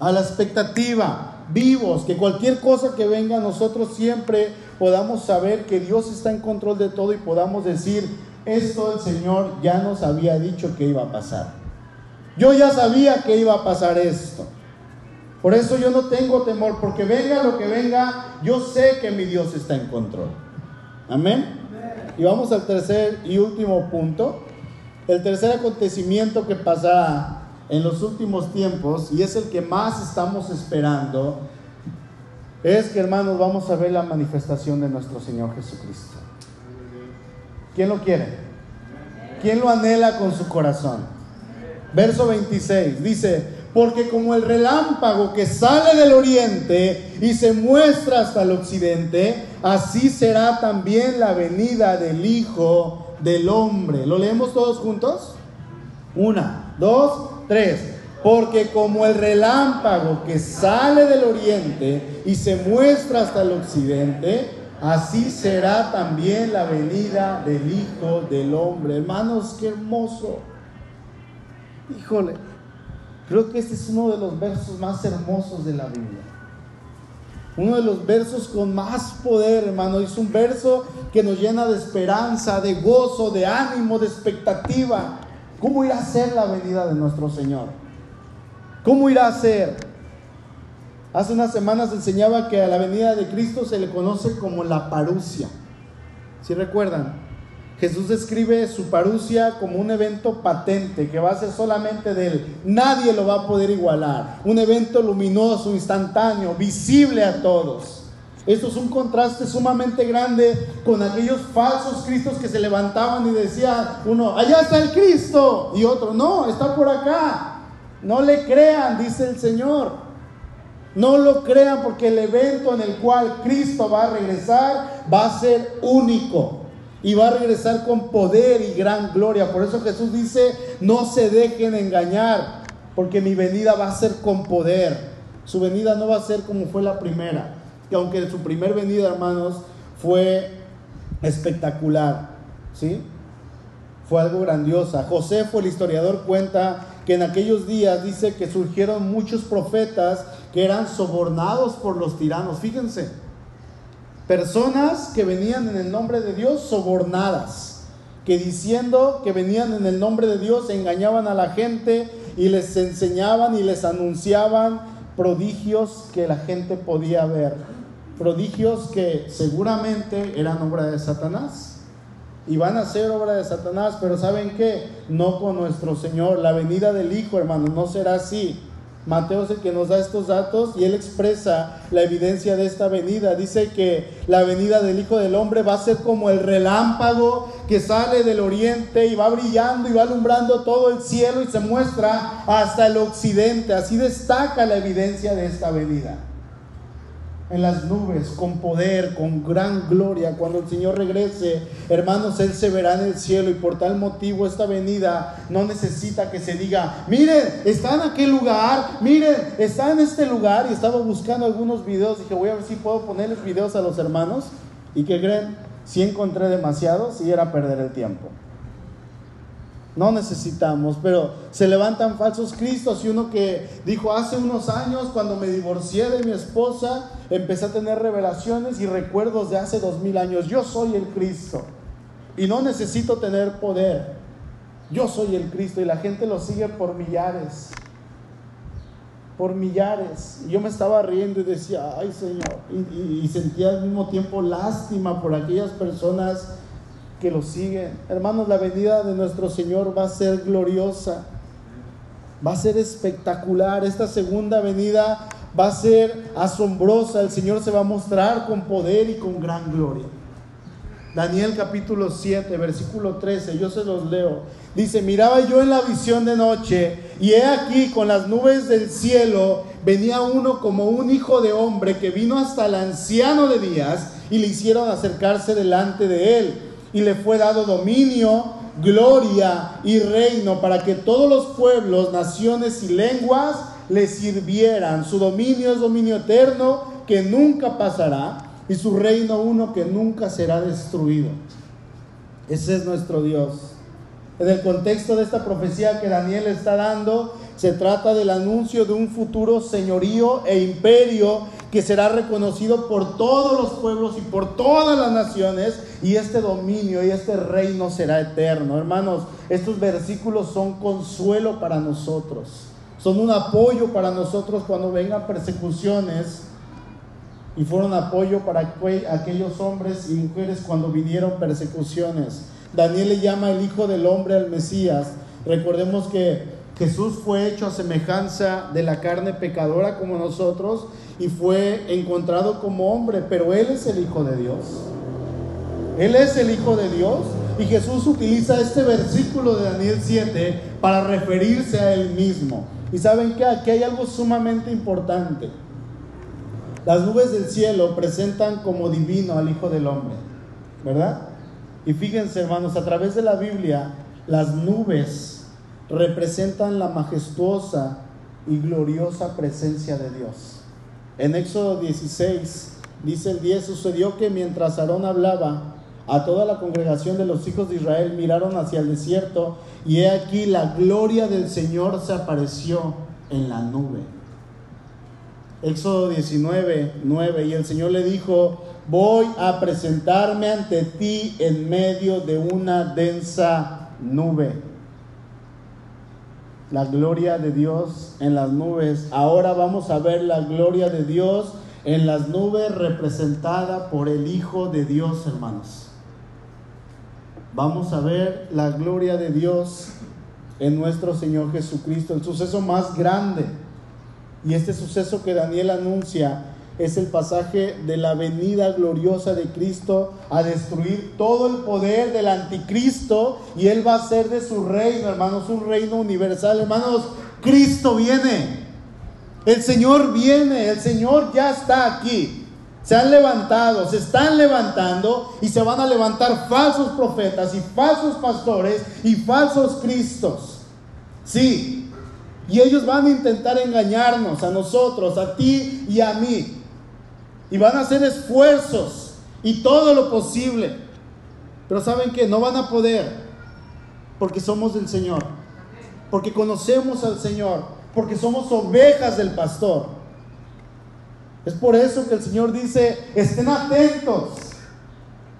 A: a la expectativa, vivos, que cualquier cosa que venga nosotros siempre podamos saber que Dios está en control de todo y podamos decir, esto el Señor ya nos había dicho que iba a pasar. Yo ya sabía que iba a pasar esto. Por eso yo no tengo temor, porque venga lo que venga, yo sé que mi Dios está en control. Amén. Y vamos al tercer y último punto. El tercer acontecimiento que pasará en los últimos tiempos, y es el que más estamos esperando, es que hermanos vamos a ver la manifestación de nuestro Señor Jesucristo. ¿Quién lo quiere? ¿Quién lo anhela con su corazón? Verso 26 dice, porque como el relámpago que sale del oriente y se muestra hasta el occidente, así será también la venida del Hijo del Hombre. ¿Lo leemos todos juntos? Una, dos, tres. Porque como el relámpago que sale del oriente y se muestra hasta el occidente, así será también la venida del Hijo del Hombre. Hermanos, qué hermoso. Híjole, creo que este es uno de los versos más hermosos de la Biblia. Uno de los versos con más poder, hermano. Es un verso que nos llena de esperanza, de gozo, de ánimo, de expectativa. ¿Cómo irá a ser la venida de nuestro Señor? ¿Cómo irá a ser? Hace unas semanas enseñaba que a la venida de Cristo se le conoce como la parucia. Si recuerdan? Jesús describe su parucia como un evento patente que va a ser solamente de él. Nadie lo va a poder igualar. Un evento luminoso, instantáneo, visible a todos. Esto es un contraste sumamente grande con aquellos falsos cristos que se levantaban y decían uno, allá está el Cristo, y otro, no, está por acá. No le crean, dice el Señor. No lo crean porque el evento en el cual Cristo va a regresar va a ser único y va a regresar con poder y gran gloria. Por eso Jesús dice, no se dejen engañar, porque mi venida va a ser con poder. Su venida no va a ser como fue la primera, que aunque su primer venida, hermanos, fue espectacular, ¿sí? Fue algo grandiosa. José fue el historiador, cuenta que en aquellos días dice que surgieron muchos profetas que eran sobornados por los tiranos. Fíjense, personas que venían en el nombre de Dios sobornadas, que diciendo que venían en el nombre de Dios engañaban a la gente y les enseñaban y les anunciaban prodigios que la gente podía ver. Prodigios que seguramente eran obra de Satanás y van a ser obra de Satanás, pero ¿saben qué? No con nuestro Señor. La venida del Hijo, hermano, no será así. Mateo es el que nos da estos datos y él expresa la evidencia de esta venida. Dice que la venida del Hijo del Hombre va a ser como el relámpago que sale del oriente y va brillando y va alumbrando todo el cielo y se muestra hasta el occidente. Así destaca la evidencia de esta venida en las nubes, con poder, con gran gloria. Cuando el Señor regrese, hermanos, Él se verá en el cielo y por tal motivo esta venida no necesita que se diga, miren, está en aquel lugar, miren, está en este lugar. Y estaba buscando algunos videos, dije, voy a ver si puedo ponerles videos a los hermanos. ¿Y que creen? Si encontré demasiados y era perder el tiempo. No necesitamos, pero se levantan falsos cristos y uno que dijo hace unos años cuando me divorcié de mi esposa, empecé a tener revelaciones y recuerdos de hace dos mil años. Yo soy el Cristo y no necesito tener poder. Yo soy el Cristo y la gente lo sigue por millares. Por millares. Y yo me estaba riendo y decía, ay Señor. Y, y sentía al mismo tiempo lástima por aquellas personas que lo siguen. Hermanos, la venida de nuestro Señor va a ser gloriosa, va a ser espectacular. Esta segunda venida va a ser asombrosa. El Señor se va a mostrar con poder y con gran gloria. Daniel capítulo 7, versículo 13, yo se los leo. Dice, miraba yo en la visión de noche y he aquí con las nubes del cielo venía uno como un hijo de hombre que vino hasta el anciano de días y le hicieron acercarse delante de él y le fue dado dominio, gloria y reino para que todos los pueblos, naciones y lenguas le sirvieran. Su dominio es dominio eterno que nunca pasará y su reino uno que nunca será destruido. Ese es nuestro Dios. En el contexto de esta profecía que Daniel está dando, se trata del anuncio de un futuro señorío e imperio que será reconocido por todos los pueblos y por todas las naciones y este dominio y este reino será eterno. Hermanos, estos versículos son consuelo para nosotros, son un apoyo para nosotros cuando vengan persecuciones y fueron apoyo para aquellos hombres y mujeres cuando vinieron persecuciones. Daniel le llama el Hijo del Hombre al Mesías. Recordemos que Jesús fue hecho a semejanza de la carne pecadora como nosotros y fue encontrado como hombre, pero Él es el Hijo de Dios. Él es el Hijo de Dios y Jesús utiliza este versículo de Daniel 7 para referirse a Él mismo. Y saben que aquí hay algo sumamente importante. Las nubes del cielo presentan como divino al Hijo del Hombre, ¿verdad? Y fíjense hermanos, a través de la Biblia, las nubes representan la majestuosa y gloriosa presencia de Dios. En Éxodo 16 dice el 10, sucedió que mientras Aarón hablaba, a toda la congregación de los hijos de Israel miraron hacia el desierto y he aquí la gloria del Señor se apareció en la nube. Éxodo 19, 9, y el Señor le dijo, voy a presentarme ante ti en medio de una densa nube la gloria de Dios en las nubes. Ahora vamos a ver la gloria de Dios en las nubes representada por el Hijo de Dios, hermanos. Vamos a ver la gloria de Dios en nuestro Señor Jesucristo, el suceso más grande. Y este suceso que Daniel anuncia es el pasaje de la venida gloriosa de Cristo a destruir todo el poder del anticristo y Él va a ser de su reino, hermanos, un reino universal. Hermanos, Cristo viene. El Señor viene, el Señor ya está aquí. Se han levantado, se están levantando y se van a levantar falsos profetas y falsos pastores y falsos cristos. Sí, y ellos van a intentar engañarnos a nosotros, a ti y a mí y van a hacer esfuerzos y todo lo posible. Pero saben que no van a poder porque somos del Señor, porque conocemos al Señor, porque somos ovejas del pastor. Es por eso que el Señor dice, estén atentos.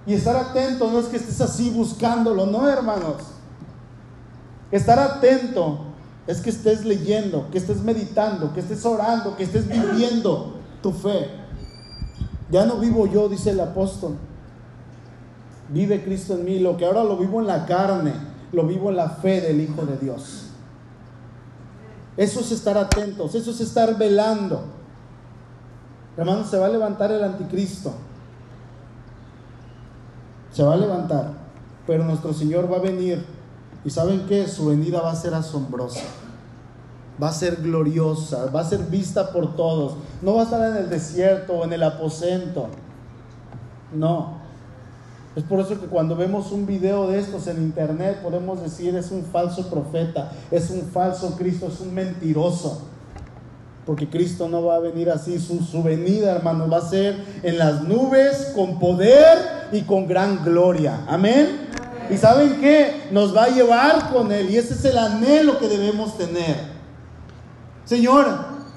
A: Y estar atento no es que estés así buscándolo, no hermanos. Estar atento es que estés leyendo, que estés meditando, que estés orando, que estés viviendo tu fe. Ya no vivo yo, dice el apóstol. Vive Cristo en mí. Lo que ahora lo vivo en la carne, lo vivo en la fe del Hijo de Dios. Eso es estar atentos, eso es estar velando. Hermanos, se va a levantar el anticristo. Se va a levantar. Pero nuestro Señor va a venir. Y saben que su venida va a ser asombrosa va a ser gloriosa, va a ser vista por todos. No va a estar en el desierto o en el aposento. No. Es por eso que cuando vemos un video de estos en internet podemos decir es un falso profeta, es un falso Cristo, es un mentiroso. Porque Cristo no va a venir así, su, su venida, hermanos, va a ser en las nubes con poder y con gran gloria. Amén. Y saben qué? Nos va a llevar con Él y ese es el anhelo que debemos tener. Señor,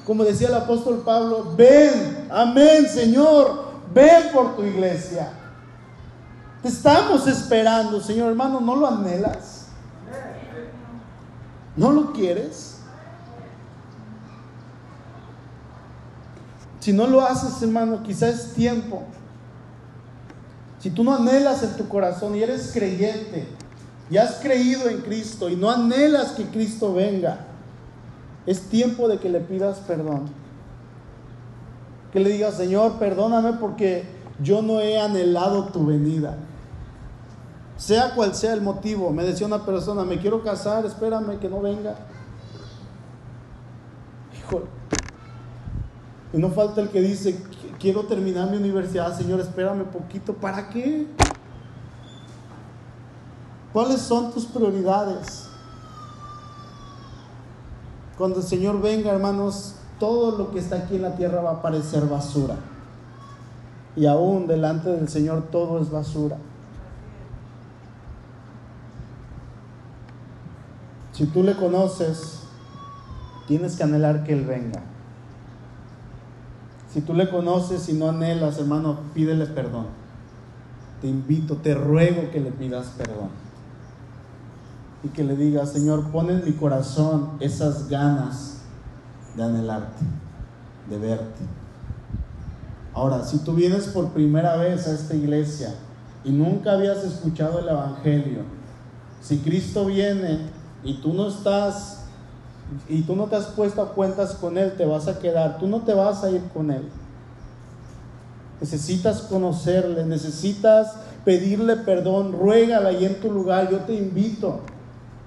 A: como decía el apóstol Pablo, ven, amén, Señor, ven por tu iglesia. Te estamos esperando, Señor hermano, ¿no lo anhelas? ¿No lo quieres? Si no lo haces, hermano, quizás es tiempo. Si tú no anhelas en tu corazón y eres creyente y has creído en Cristo y no anhelas que Cristo venga, es tiempo de que le pidas perdón. Que le digas, Señor, perdóname porque yo no he anhelado tu venida. Sea cual sea el motivo, me decía una persona, me quiero casar, espérame que no venga. Híjole. Y no falta el que dice, quiero terminar mi universidad, Señor, espérame poquito. ¿Para qué? ¿Cuáles son tus prioridades? Cuando el Señor venga, hermanos, todo lo que está aquí en la tierra va a parecer basura. Y aún delante del Señor todo es basura. Si tú le conoces, tienes que anhelar que Él venga. Si tú le conoces y no anhelas, hermano, pídele perdón. Te invito, te ruego que le pidas perdón. Y que le digas, Señor, pon en mi corazón esas ganas de anhelarte, de verte. Ahora, si tú vienes por primera vez a esta iglesia y nunca habías escuchado el Evangelio, si Cristo viene y tú no estás y tú no te has puesto a cuentas con Él, te vas a quedar, tú no te vas a ir con Él. Necesitas conocerle, necesitas pedirle perdón, ruégale ahí en tu lugar, yo te invito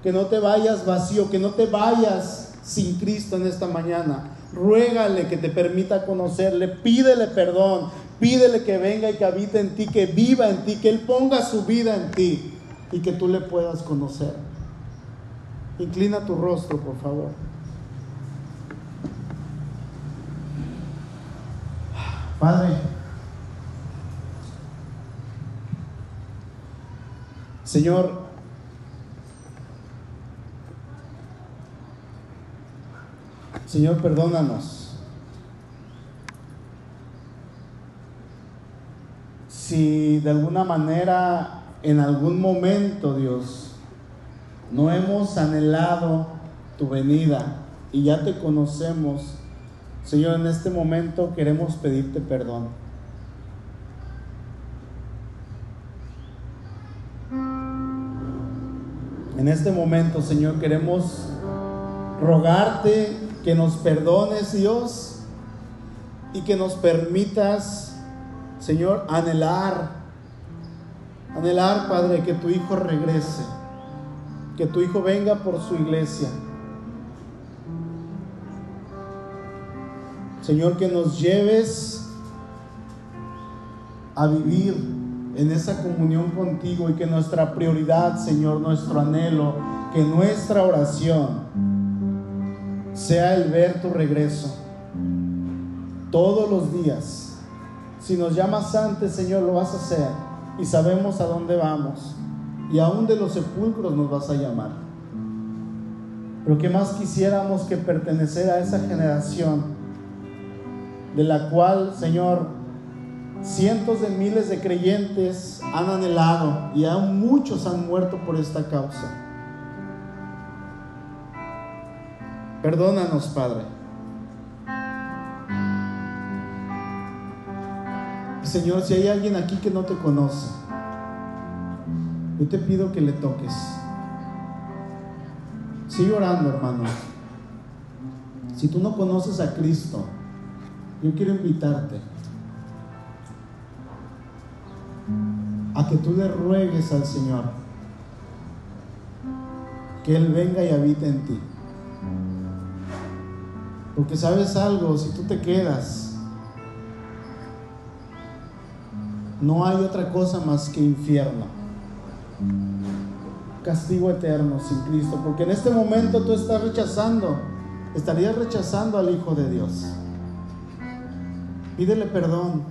A: que no te vayas vacío, que no te vayas sin Cristo en esta mañana. Ruégale que te permita conocerle, pídele perdón, pídele que venga y que habite en ti, que viva en ti, que Él ponga su vida en ti y que tú le puedas conocer. Inclina tu rostro, por favor. Padre, Señor, Señor, perdónanos. Si de alguna manera, en algún momento, Dios, no hemos anhelado tu venida y ya te conocemos, Señor, en este momento queremos pedirte perdón. En este momento, Señor, queremos rogarte que nos perdones, Dios, y que nos permitas, Señor, anhelar, anhelar, Padre, que tu Hijo regrese, que tu Hijo venga por su iglesia. Señor, que nos lleves a vivir en esa comunión contigo y que nuestra prioridad, Señor, nuestro anhelo, que nuestra oración sea el ver tu regreso todos los días. Si nos llamas antes, Señor, lo vas a hacer y sabemos a dónde vamos y aún de los sepulcros nos vas a llamar. Pero que más quisiéramos que pertenecer a esa generación de la cual, Señor, Cientos de miles de creyentes han anhelado y aún muchos han muerto por esta causa. Perdónanos, Padre. Señor, si hay alguien aquí que no te conoce, yo te pido que le toques. Sigue orando, hermano. Si tú no conoces a Cristo, yo quiero invitarte a que tú le ruegues al Señor que Él venga y habite en ti. Porque sabes algo, si tú te quedas, no hay otra cosa más que infierno. Castigo eterno sin Cristo. Porque en este momento tú estás rechazando, estarías rechazando al Hijo de Dios. Pídele perdón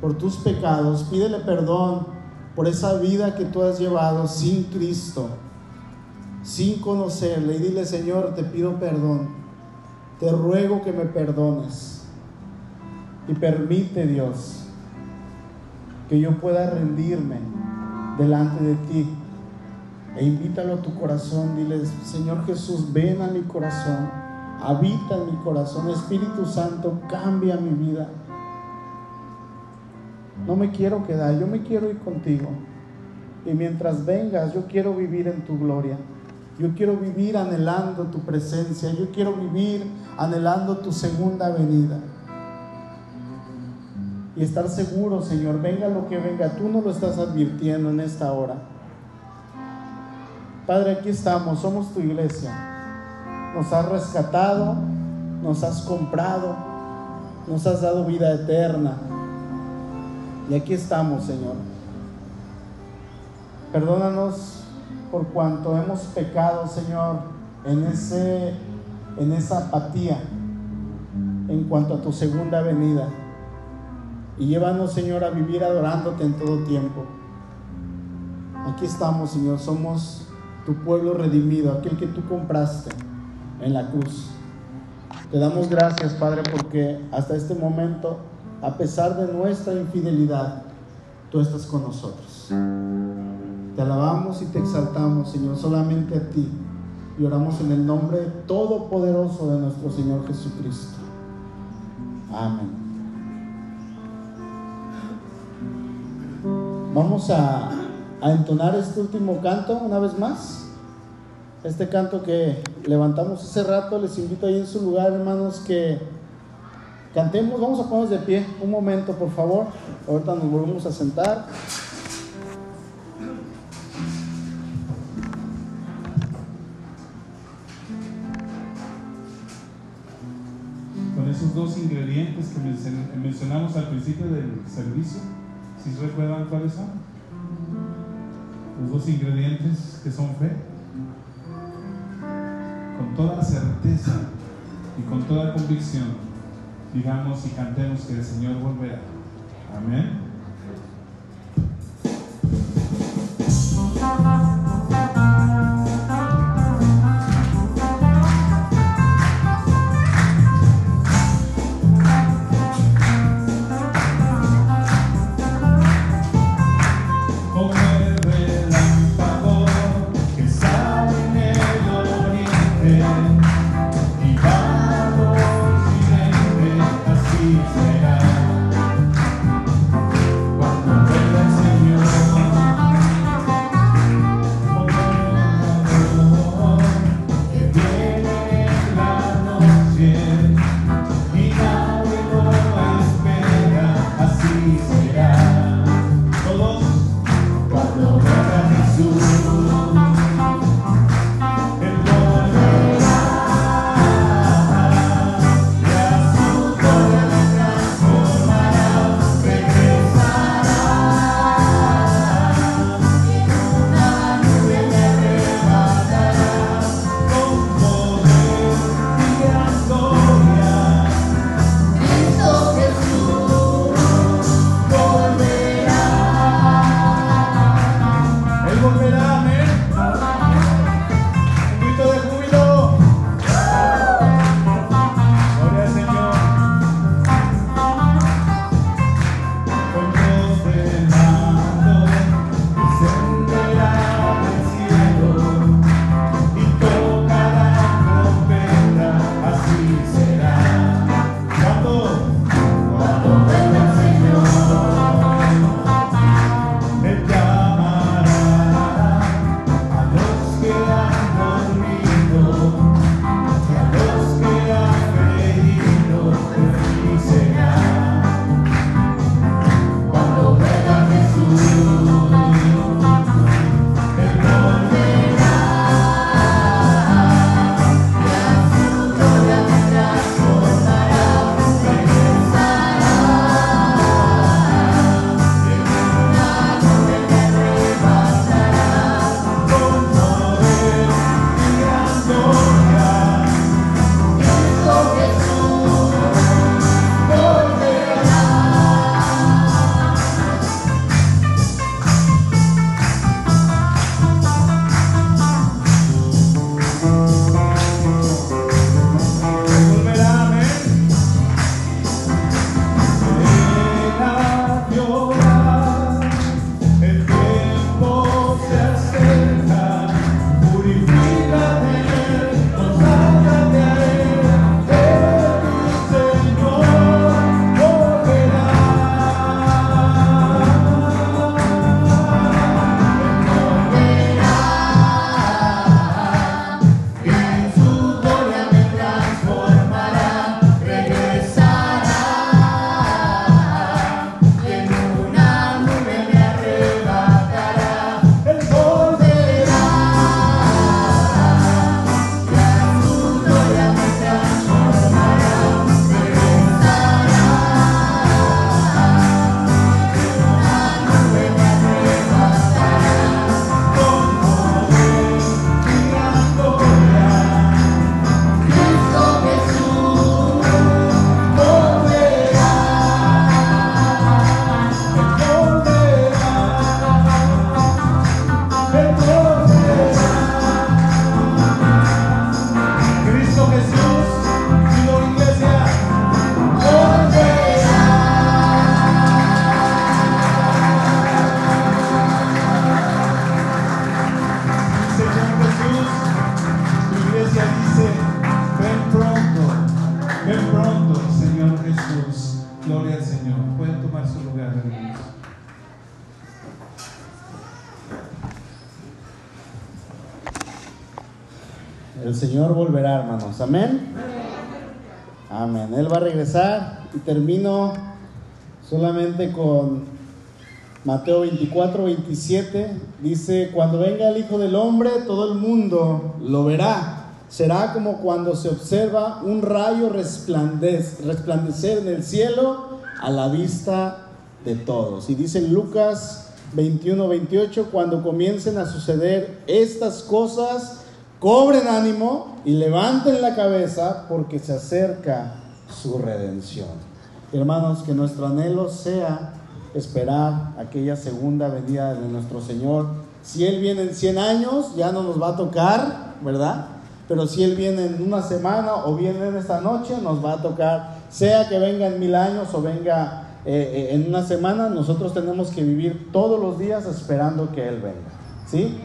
A: por tus pecados, pídele perdón por esa vida que tú has llevado sin Cristo, sin conocerle, y dile, Señor, te pido perdón, te ruego que me perdones, y permite, Dios, que yo pueda rendirme delante de ti, e invítalo a tu corazón, dile, Señor Jesús, ven a mi corazón, habita en mi corazón, Espíritu Santo, cambia mi vida. No me quiero quedar, yo me quiero ir contigo. Y mientras vengas, yo quiero vivir en tu gloria. Yo quiero vivir anhelando tu presencia. Yo quiero vivir anhelando tu segunda venida. Y estar seguro, Señor, venga lo que venga, tú no lo estás advirtiendo en esta hora. Padre, aquí estamos, somos tu iglesia. Nos has rescatado, nos has comprado, nos has dado vida eterna. Y aquí estamos, Señor. Perdónanos por cuanto hemos pecado, Señor, en, ese, en esa apatía en cuanto a tu segunda venida. Y llévanos, Señor, a vivir adorándote en todo tiempo. Aquí estamos, Señor, somos tu pueblo redimido, aquel que tú compraste en la cruz. Te damos gracias, Padre, porque hasta este momento, a pesar de nuestra infidelidad, tú estás con nosotros. Te alabamos y te exaltamos, Señor, solamente a ti. Y oramos en el nombre todopoderoso de nuestro Señor Jesucristo. Amén. Vamos a, a entonar este último canto una vez más. Este canto que levantamos hace rato, les invito ahí en su lugar, hermanos, que cantemos. Vamos a ponernos de pie un momento, por favor. Ahorita nos volvemos a sentar.
B: Esos dos ingredientes que mencionamos al principio del servicio, si recuerdan cuáles son? Los dos ingredientes que son fe. Con toda certeza y con toda convicción, digamos y cantemos que el Señor volverá. Amén.
A: Y termino solamente con Mateo 24, 27. Dice, cuando venga el Hijo del Hombre, todo el mundo lo verá. Será como cuando se observa un rayo resplandecer en el cielo a la vista de todos. Y dice Lucas 21, 28, cuando comiencen a suceder estas cosas, cobren ánimo y levanten la cabeza porque se acerca su redención. Hermanos, que nuestro anhelo sea esperar aquella segunda venida de nuestro Señor. Si Él viene en 100 años, ya no nos va a tocar, ¿verdad? Pero si Él viene en una semana o viene en esta noche, nos va a tocar, sea que venga en mil años o venga eh, eh, en una semana, nosotros tenemos que vivir todos los días esperando que Él venga. ¿Sí?